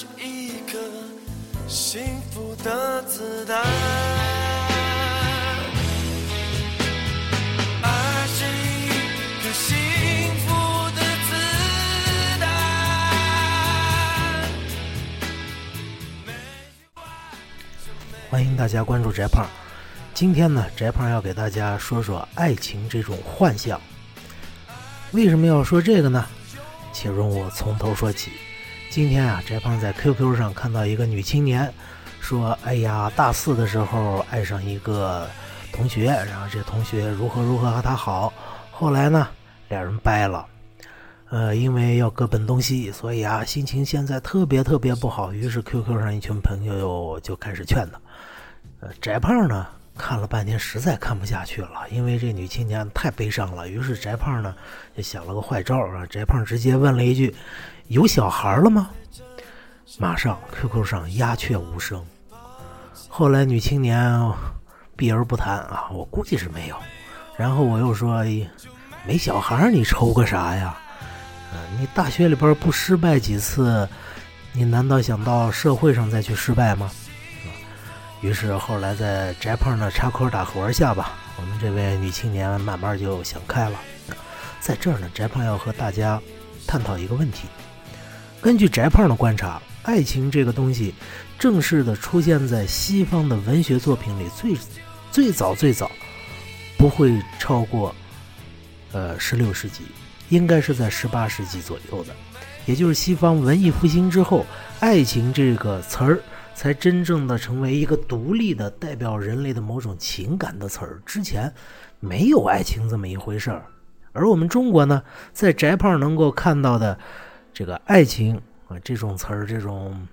是一颗幸福的子弹，是一颗幸福的子弹。欢迎大家关注翟胖。今天呢，翟胖要给大家说说爱情这种幻象。为什么要说这个呢？且容我从头说起。今天啊，翟胖在 QQ 上看到一个女青年说：“哎呀，大四的时候爱上一个同学，然后这同学如何如何和她好，后来呢，俩人掰了。呃，因为要各奔东西，所以啊，心情现在特别特别不好。于是 QQ 上一群朋友就开始劝她。呃，翟胖呢看了半天，实在看不下去了，因为这女青年太悲伤了。于是翟胖呢就想了个坏招啊，翟胖直接问了一句：“有小孩了吗？”马上 QQ 上鸦雀无声。后来女青年避而不谈啊，我估计是没有。然后我又说：“没小孩你愁个啥呀？嗯、你大学里边不失败几次，你难道想到社会上再去失败吗？”于是后来在翟胖的插科打诨下吧，我们这位女青年慢慢就想开了。在这儿呢，翟胖要和大家探讨一个问题。根据翟胖的观察，爱情这个东西正式的出现在西方的文学作品里，最最早最早不会超过呃十六世纪，应该是在十八世纪左右的，也就是西方文艺复兴之后，爱情这个词儿。才真正的成为一个独立的代表人类的某种情感的词儿。之前没有爱情这么一回事儿，而我们中国呢，在翟胖能够看到的这个爱情啊这种词儿，这种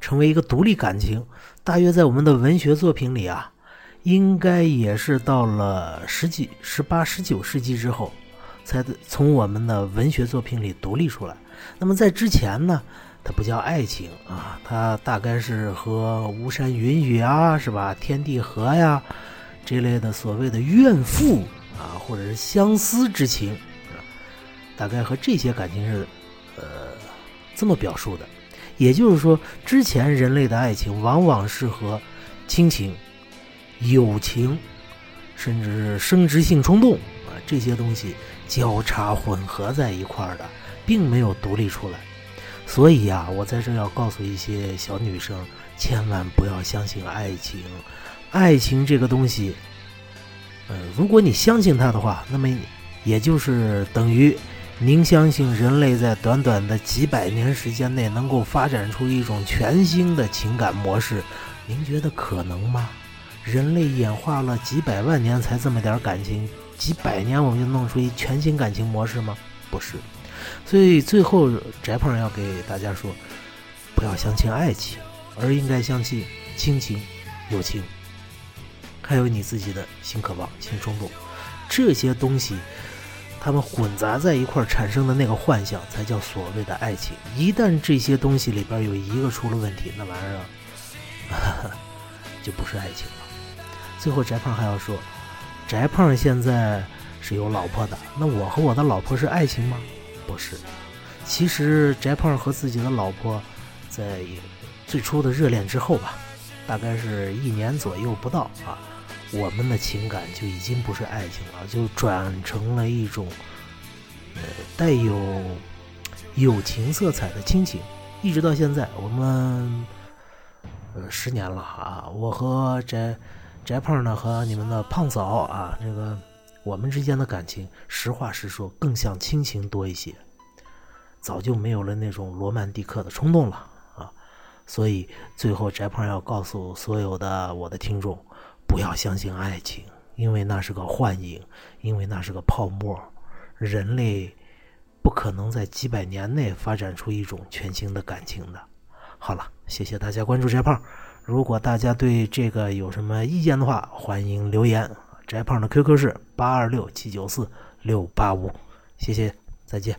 成为一个独立感情，大约在我们的文学作品里啊，应该也是到了十几、十八、十九世纪之后，才从我们的文学作品里独立出来。那么在之前呢？它不叫爱情啊，它大概是和巫山云雨啊，是吧？天地合呀，这类的所谓的怨妇啊，或者是相思之情，啊大概和这些感情是呃这么表述的。也就是说，之前人类的爱情往往是和亲情、友情，甚至是生殖性冲动啊这些东西交叉混合在一块儿的，并没有独立出来。所以呀，我在这要告诉一些小女生，千万不要相信爱情。爱情这个东西，呃，如果你相信它的话，那么也就是等于您相信人类在短短的几百年时间内能够发展出一种全新的情感模式。您觉得可能吗？人类演化了几百万年才这么点感情，几百年我们就弄出一全新感情模式吗？不是。所以最后，翟胖要给大家说，不要相信爱情，而应该相信亲情、友情，还有你自己的性渴望、性冲动，这些东西，它们混杂在一块儿产生的那个幻象，才叫所谓的爱情。一旦这些东西里边有一个出了问题，那玩意儿 就不是爱情了。最后，翟胖还要说，翟胖现在是有老婆的，那我和我的老婆是爱情吗？不是，其实翟胖和自己的老婆在最初的热恋之后吧，大概是一年左右不到啊，我们的情感就已经不是爱情了，就转成了一种呃带有友情色彩的亲情。一直到现在，我们呃十年了啊，我和翟翟胖呢和你们的胖嫂啊这个。我们之间的感情，实话实说，更像亲情多一些，早就没有了那种罗曼蒂克的冲动了啊！所以最后，翟胖要告诉所有的我的听众，不要相信爱情，因为那是个幻影，因为那是个泡沫，人类不可能在几百年内发展出一种全新的感情的。好了，谢谢大家关注翟胖，如果大家对这个有什么意见的话，欢迎留言。翟胖的 QQ 是八二六七九四六八五，谢谢，再见。